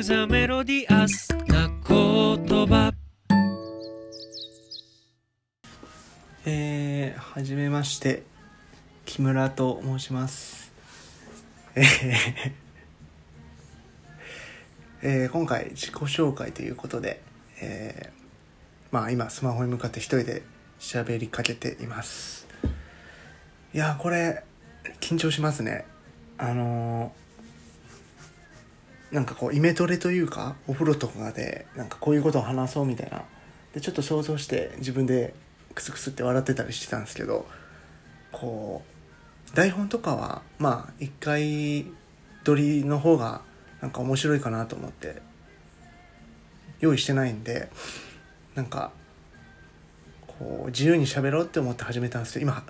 クザメロディアスな言葉。えー、はじめまして木村と申します。えーえー今回自己紹介ということで、えーまあ今スマホに向かって一人で喋りかけています。いやーこれ緊張しますね。あのーなんかこうイメトレというかお風呂とかでなんかこういうことを話そうみたいな。でちょっと想像して自分でクスクスって笑ってたりしてたんですけどこう台本とかはまあ一回撮りの方がなんか面白いかなと思って用意してないんでなんかこう自由に喋ろうって思って始めたんですけど今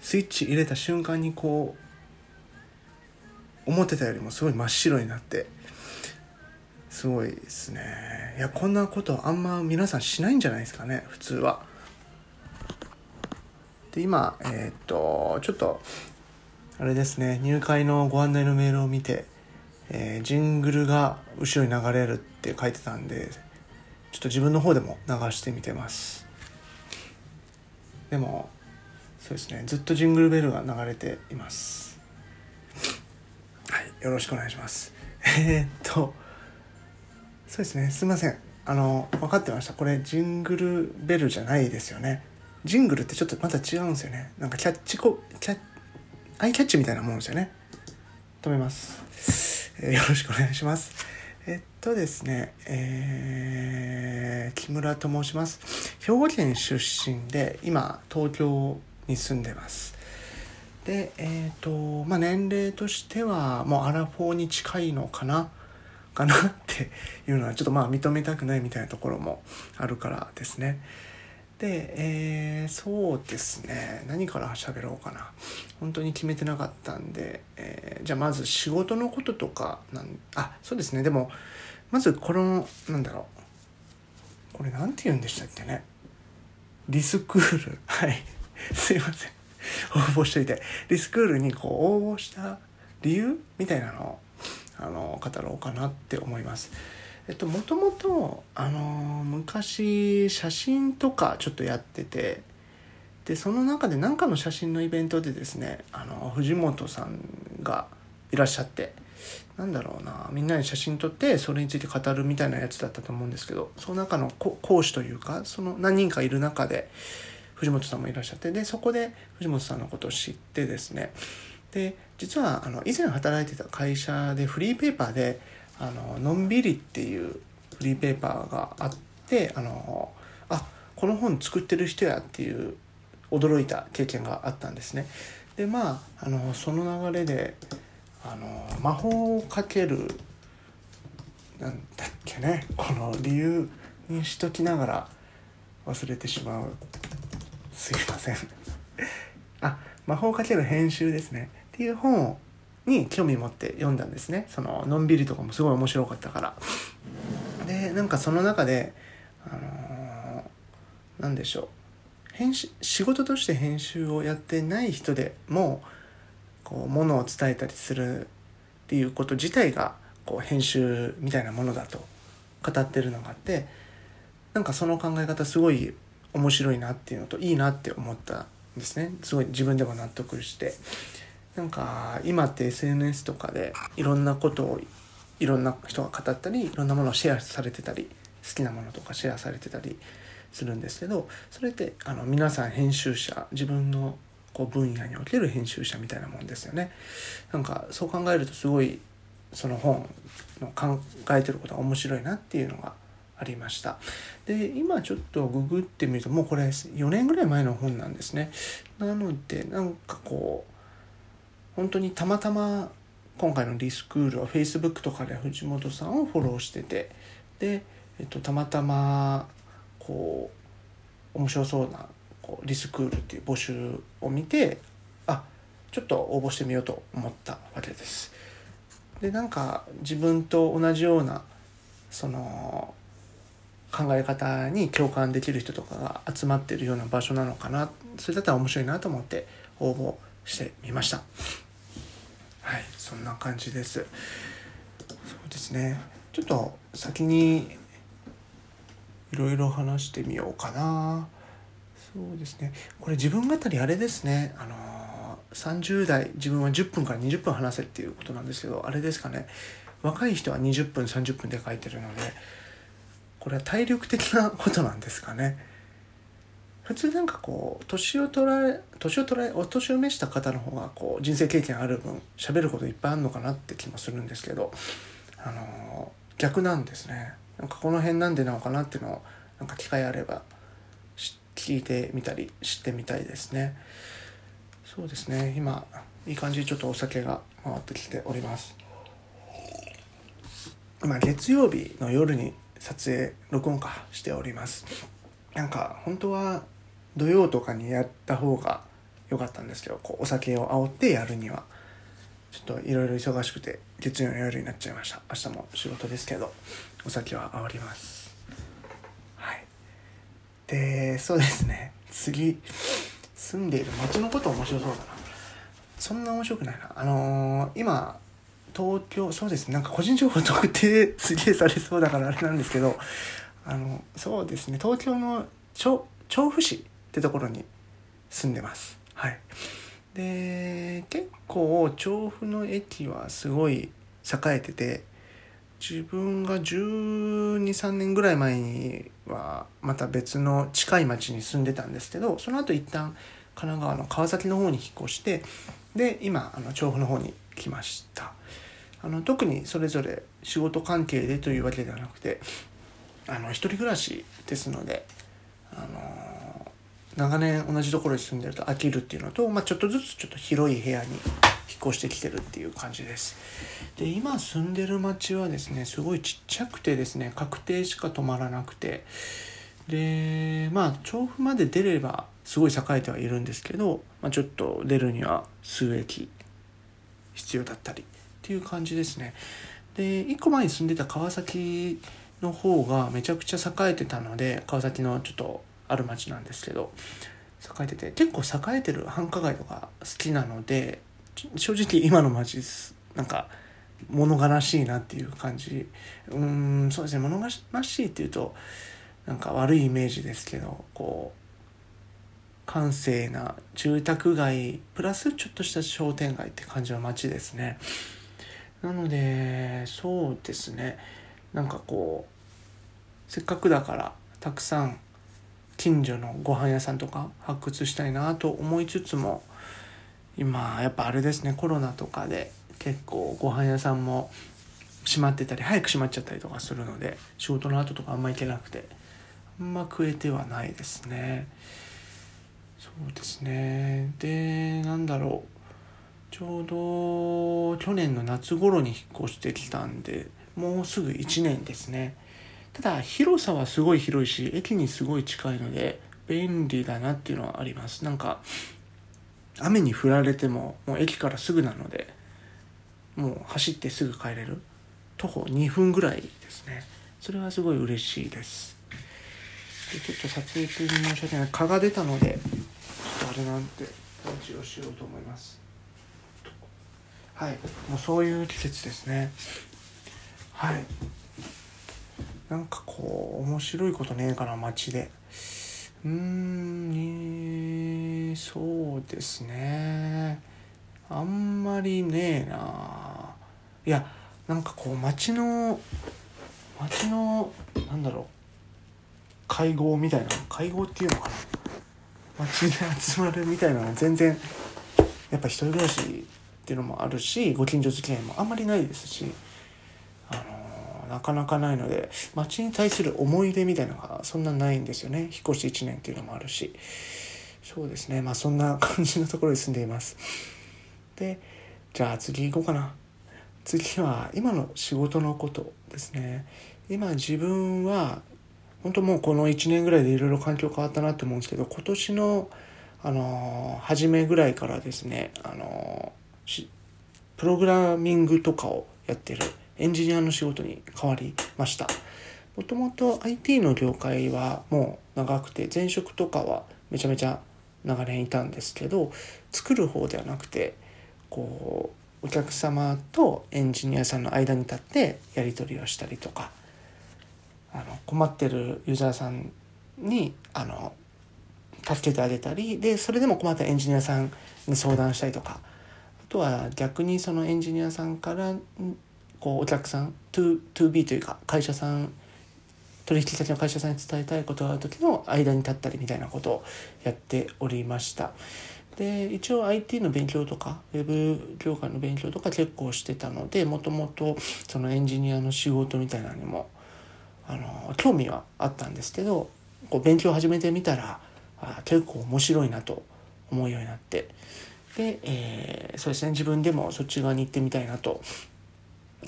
スイッチ入れた瞬間にこう思ってたよりもすごい真っ白になってすごいですね。いやこんなことあんま皆さんしないんじゃないですかね普通は。で今えーっとちょっとあれですね入会のご案内のメールを見て、えージングルが後ろに流れるって書いてたんでちょっと自分の方でも流してみてます。でもそうですねずっとジングルベルが流れています。はいよろしくお願いします。えーっとそうですね。すいません。あの分かってました。これジングルベルじゃないですよね。ジングルってちょっとまた違うんですよね。なんかキャッチコキャッアイキャッチみたいなもんですよね。止めます、えーよろしくお願いします。えっとですね。えー木村と申します。兵庫県出身で今東京に住んでます。でえっ、とまあ年齢としてはもうアラフォーに近いのかな。かなっていうのはちょっとまあ認めたくないみたいなところもあるからですね。で、えーそうですね。何から喋ろうかな。本当に決めてなかったんで、えーじゃあまず仕事のこととかなんあそうですね。でもまずこのなんだろう。これなんて言うんでしたっけね。リスクール。はい。すいません。応募しといて。リスクールにこう応募した理由みたいなのをあの語ろうかなって思います。えっともともとあの昔写真とかちょっとやっててでその中で何かの写真のイベントでですねあの藤本さんがいらっしゃってなんだろうなみんなで写真撮ってそれについて語るみたいなやつだったと思うんですけどその中の講師というかその何人かいる中で藤本さんもいらっしゃってでそこで藤本さんのことを知ってですねで実はあの以前働いてた会社でフリーペーパーで「あののんびり」っていうフリーペーパーがあってあのあこの本作ってる人やっていう驚いた経験があったんですね。でまああのその流れであの魔法をかけるなんだっけねこの理由にしときながら忘れてしまう。すいません。あ魔法をかける編集ですね。っていう本に興味持って読んだんですね。そののんびりとかもすごい面白かったから。でなんかその中であのーなんでしょう。編集仕事として編集をやってない人でもこうものを伝えたりするっていうこと自体がこう編集みたいなものだと語ってるのがあってなんかその考え方すごい面白いなっていうのといいなって思ったんですね。すごい自分でも納得して。なんか今って SNS とかでいろんなことをいろんな人が語ったりいろんなものをシェアされてたり好きなものとかシェアされてたりするんですけどそれってあの皆さん編集者自分のこう分野における編集者みたいなもんですよね。なんかそう考えるとすごいその本の考えてることが面白いなっていうのがありました。で今ちょっとググってみるともうこれ4年ぐらい前の本なんですね。なのでなんかこう本当にたまたま今回のリスクールは Facebook とかで藤本さんをフォローしててで、えっと、たまたまこう面白そうなこうリスクールっていう募集を見てあちょっと応募してみようと思ったわけです。でなんか自分と同じようなその考え方に共感できる人とかが集まってるような場所なのかなそれだったら面白いなと思って応募してみましたはいそんな感じです。そうですね。ちょっと先にいろいろ話してみようかな。そうですね。これ自分語りあれですね。あの30代自分は10分から20分話せっていうことなんですけどあれですかね。若い人は20分30分で書いてるのでこれは体力的なことなんですかね。普通なんかこう年を取られ年を取られお年を召した方の方がこう人生経験ある分喋ることいっぱいあるのかなって気もするんですけどあの逆なんですね。なんかこの辺なんでなのかなっていうのをなんか機会あれば聞いてみたりしてみたいですね。そうですね。今いい感じにちょっとお酒が回ってきております。まあ月曜日の夜に撮影録音かしております。なんか本当は土曜とかにやった方が良かったんですけどこうお酒を煽ってやるには。ちょっといろいろ忙しくて月曜の夜になっちゃいました。明日も仕事ですけどお酒は煽ります。はい。でそうですね。次。住んでいる街のこと面白そうだな。そんな面白くないな。あのー、今東京そうですね。なんか個人情報特定すげえされそうだからあれなんですけどあのそうですね。東京の調布市ってところに住んでます。はい。で結構調布の駅はすごい栄えてて自分が123年ぐらい前にはまた別の近い町に住んでたんですけどその後一旦神奈川の川崎の方に引っ越してで今あの調布の方に来ました。あの特にそれぞれ仕事関係でというわけではなくてあの一人暮らしですのであの長年同じところに住んでると飽きるっていうのと、まあ、ちょっとずつちょっと広い部屋に引っ越してきてるっていう感じです。で今住んでる町はですねすごいちっちゃくてですね確定しか止まらなくて。でまあ調布まで出ればすごい栄えてはいるんですけど、まあ、ちょっと出るには数駅必要だったりっていう感じですね。で1個前に住んでた川崎の方がめちゃくちゃ栄えてたので川崎のちょっとある町なんですけど栄えてて結構栄えてる繁華街とか好きなので正直今の町なんか物悲しいなっていう感じ。うんそうですね物悲しいっていうとなんか悪いイメージですけどこう閑静な住宅街プラスちょっとした商店街って感じの街ですね。なのでそうですね。なんかこうせっかくだからたくさん近所のご飯屋さんとか発掘したいなと思いつつも今やっぱあれですねコロナとかで結構ご飯屋さんも閉まってたり早く閉まっちゃったりとかするので仕事の後とかあんま行けなくてあんま食えてはないですね。そうですね。でなんだろう。ちょうど去年の夏頃に引っ越してきたんでもうすぐ1年ですね。ただ広さはすごい広いし駅にすごい近いので便利だなっていうのはあります。なんか雨に降られてももう駅からすぐなのでもう走ってすぐ帰れる。徒歩2分ぐらいですね。それはすごい嬉しいです。でちょっと撮影中に申し訳ない。蚊が出たのでちょっとあれなんてラジオしようと思います。はい。もうそういう季節ですね。はい。なんかこう面白いことねえかな街で。うーん、そうですね。あんまりねえな。いやなんかこう街の街のなんだろう。会合みたいな会合っていうのかな。街で集まるみたいなの全然やっぱ一人暮らしっていうのもあるしご近所付き合いもあんまりないですし。なかなかないので町に対する思い出みたいなのがそんなないんですよね。引っ越し1年っていうのもあるし。そうですね。まあそんな感じのところに住んでいます。でじゃあ次行こうかな。次は今の仕事のことですね。今自分は本当もうこの1年ぐらいでいろいろ環境変わったなって思うんですけど今年のあの初めぐらいからですねあのプログラミングとかをやってるエンジニアの仕事に変わりました。もともと IT の業界はもう長くて前職とかはめちゃめちゃ長年いたんですけど作る方ではなくてこうお客様とエンジニアさんの間に立ってやり取りをしたりとかあの困ってるユーザーさんにあの助けてあげたりでそれでも困ったエンジニアさんに相談したりとかあとは逆にそのエンジニアさんからこうお客さん 2B というか会社さん取引先の会社さんに伝えたいことがある時の間に立ったりみたいなことをやっておりました。で一応 IT の勉強とかウェブ業界の勉強とか結構してたのでもともとそのエンジニアの仕事みたいなのにもあの興味はあったんですけどこう勉強を始めてみたらあ結構面白いなと思うようになってで、えー、そうですね自分でもそっち側に行ってみたいなと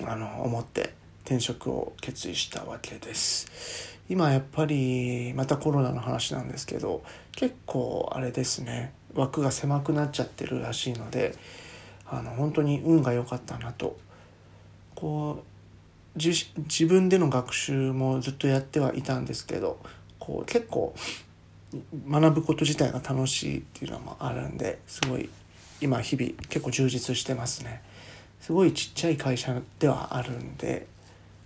あの思って転職を決意したわけです。今やっぱりまたコロナの話なんですけど結構あれですね。枠が狭くなっちゃってるらしいのであの本当に運が良かったなと。こう自分での学習もずっとやってはいたんですけどこう結構学ぶこと自体が楽しいっていうのもあるんですごい今日々結構充実してますね。すごいちっちゃい会社ではあるんで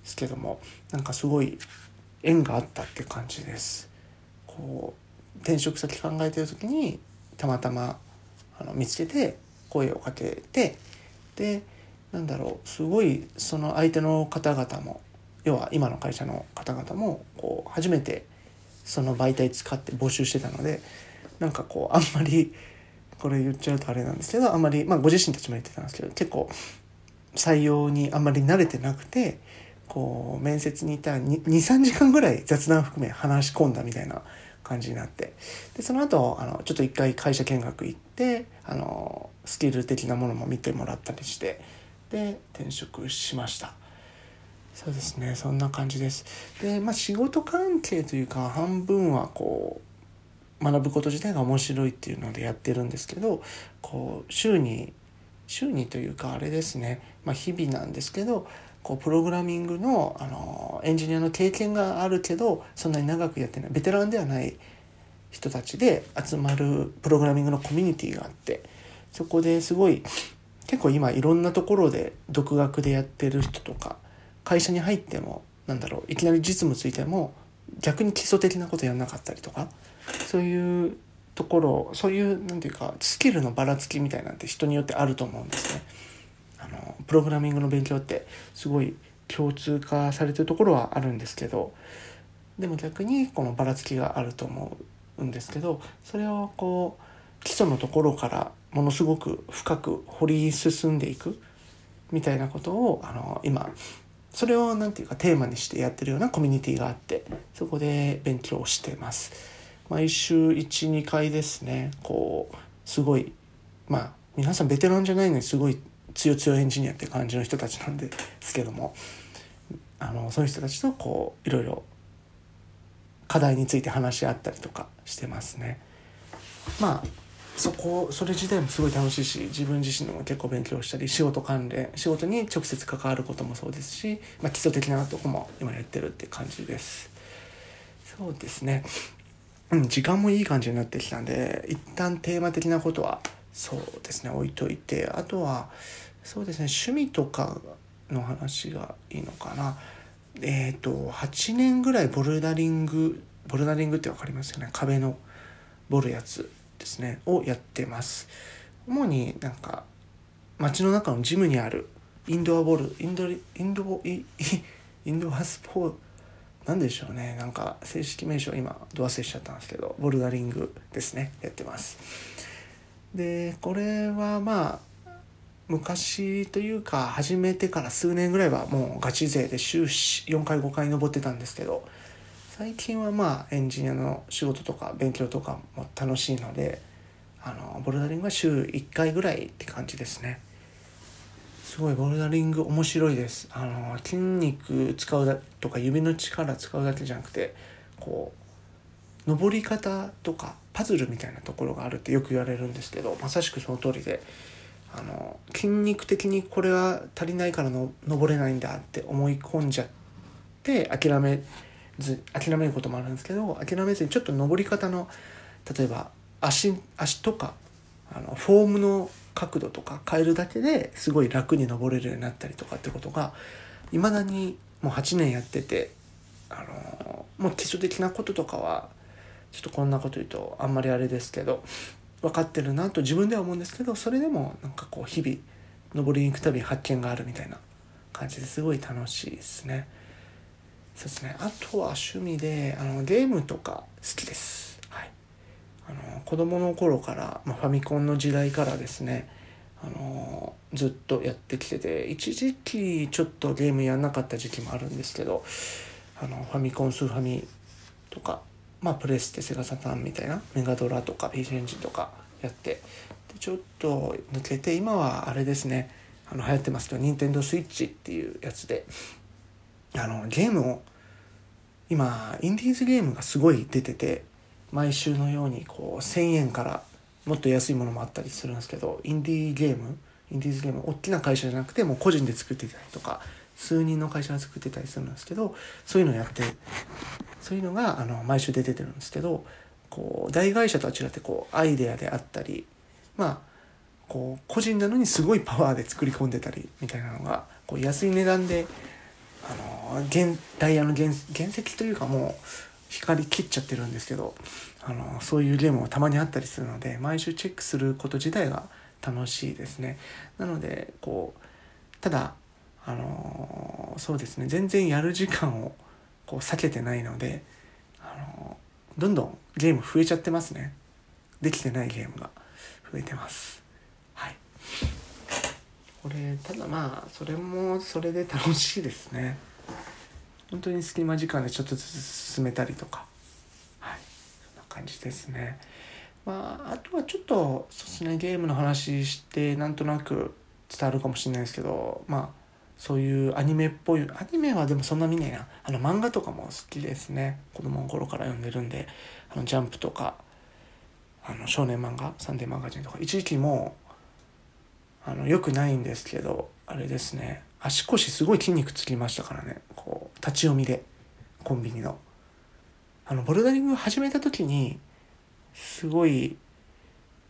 すけどもなんかすごい縁があったって感じです。こう転職先考えてる時にたまたまあの見つけて声をかけてでなんだろうすごいその相手の方々も要は今の会社の方々もこう初めてその媒体使って募集してたのでなんかこうあんまりこれ言っちゃうとあれなんですけどあんまりまあご自身たちも言ってたんですけど結構採用にあんまり慣れてなくてこう面接に行ったら23時間ぐらい雑談含め話し込んだみたいな感じになって。でその後あのちょっと一回会社見学行ってあのスキル的なものも見てもらったりしてで転職しました。そうですねそんな感じです。でまあ仕事関係というか半分はこう学ぶこと自体が面白いっていうのでやってるんですけどこう週に週にというかあれですね、まあ、日々なんですけどこうプログラミングのあのエンジニアの経験があるけどそんなに長くやってないベテランではない人たちで集まるプログラミングのコミュニティがあってそこですごい結構今いろんなところで独学でやってる人とか会社に入ってもなんだろういきなり実務ついても逆に基礎的なことやんなかったりとかそういうところそういう何て言うかスキルのばらつきみたいなんて人によってあると思うんですね。あのプログラミングの勉強ってすごい共通化されてるところはあるんですけどでも逆にこのばらつきがあると思うんですけどそれをこう基礎のところからものすごく深く掘り進んでいくみたいなことをあの今それを何て言うかテーマにしてやってるようなコミュニティがあってそこで勉強してます。毎週12回ですねこうすごいまあ皆さんベテランじゃないのにすごい強強エンジニアって感じの人たちなんですけどもあのそういう人たちとこういろいろ課題について話し合ったりとかしてますね。まあそこそれ自体もすごい楽しいし自分自身でも結構勉強したり仕事関連仕事に直接関わることもそうですし、まあ、基礎的なとこも今やってるって感じです。そうですね。うん、時間もいい感じになってきたんで一旦テーマ的なことはそうですね置いといて。あとはそうですね趣味とかの話がいいのかな。えっ、ー、と8年ぐらいボルダリングボルダリングって分かりますよね。壁のボルやつですねをやってます。主になんか街の中のジムにあるインドアボールインドインドイ インドアスポーなんでしょうね。なんか正式名称今ド忘れしちゃったんですけどボルダリングですね。やってます。でこれはまあ昔というか始めてから数年ぐらいはもうガチ勢で週4回5回登ってたんですけど最近はまあエンジニアの仕事とか勉強とかも楽しいのであのボルダリングは週1回ぐらいって感じですね。すごいボルダリング面白いです。あの筋肉使うだとか指の力使うだけじゃなくてこう登り方とかパズルみたいなところがあるってよく言われるんですけどまさしくその通りであの筋肉的にこれは足りないからの登れないんだって思い込んじゃって諦めず諦めることもあるんですけど諦めずにちょっと登り方の例えば足足とかあのフォームの角度とか変えるだけですごい楽に登れるようになったりとかってことがいまだにもう8年やっててあのもう基礎的なこととかはちょっとこんなこと言うとあんまりあれですけど分かってるなと自分では思うんですけどそれでもなんかこう日々登りに行くたび発見があるみたいな感じですごい楽しいですね。そうですね。あとは趣味であのゲームとか好きです。あの子供の頃から、まあ、ファミコンの時代からですねあのずっとやってきてて一時期ちょっとゲームやんなかった時期もあるんですけどあのファミコンスーファミとかまあプレステセガサタンみたいなメガドラとか PC エンジンとかやってでちょっと抜けて今はあれですねあの流行ってますけど任天堂スイッチっていうやつであのゲームを今インディーズゲームがすごい出てて毎週のようにこう1,000円からもっと安いものもあったりするんですけどインディーゲームインディーズゲーム大きな会社じゃなくてもう個人で作ってたりとか数人の会社が作ってたりするんですけどそういうのをやってそういうのがあの毎週出ててるんですけどこう大会社とは違ってこうアイデアであったりまあこう個人なのにすごいパワーで作り込んでたりみたいなのがこう安い値段であのダイヤの原原石というかもう光切っちゃってるんですけどあのそういうゲームもたまにあったりするので毎週チェックすること自体が楽しいですね。なのでこうただあのそうですね全然やる時間をこう避けてないのであのどんどんゲーム増えちゃってますね。できてないゲームが増えてます。はい。これただまあそれもそれで楽しいですね。本当に隙間時間でちょっとずつ進めたりとか。はい。そんな感じですね。まああとはちょっとそうですねゲームの話してなんとなく伝わるかもしれないですけどまあそういうアニメっぽいアニメはでもそんな見ないな。あの漫画とかも好きですね。子供の頃から読んでるんであのジャンプとかあの少年漫画サンデーマガジンとか。一時期もあのよくないんですけどあれですね。足腰すごい筋肉つきましたからね。こう立ち読みでコンビニの。あのボルダリング始めた時にすごい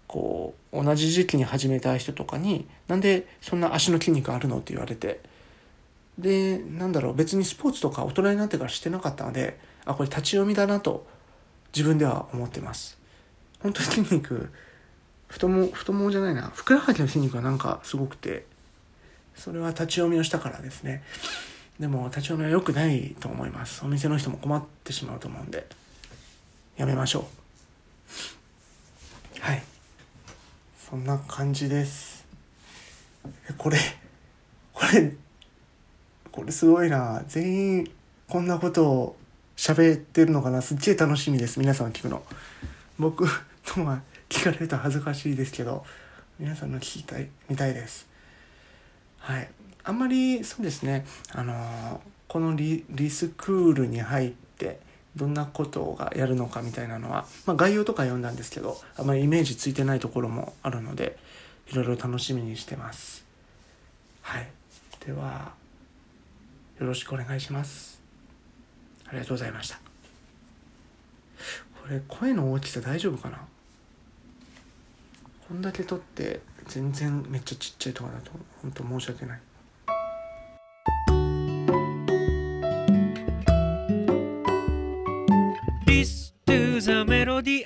こう同じ時期に始めた人とかになんでそんな足の筋肉あるのって言われて。でなんだろう別にスポーツとか大人になってからしてなかったのであこれ立ち読みだなと自分では思ってます。本当に筋肉太も太ももじゃないなふくらはぎの筋肉がなんかすごくてそれは立ち読みをしたからですね。でも立ち読みは良くないと思います。お店の人も困ってしまうと思うんで。やめましょう。はい。そんな感じです。えこれこれこれすごいな。全員こんなことを喋ってるのかな。すっげえ楽しみです皆さん聞くの。僕 のは聞かれると恥ずかしいですけど皆さんの聞きたい見たいです。はい。あんまりそうですね。あのこのリリスクールに入ってどんなことがやるのかみたいなのは、まあ、概要とか読んだんですけどあんまりイメージついてないところもあるのでいろいろ楽しみにしてます。はい。ではよろしくお願いします。ありがとうございました。これ声の大きさ大丈夫かな？こんだけ撮って全然めっちゃちっちゃいとかだと本当申し訳ない。episodi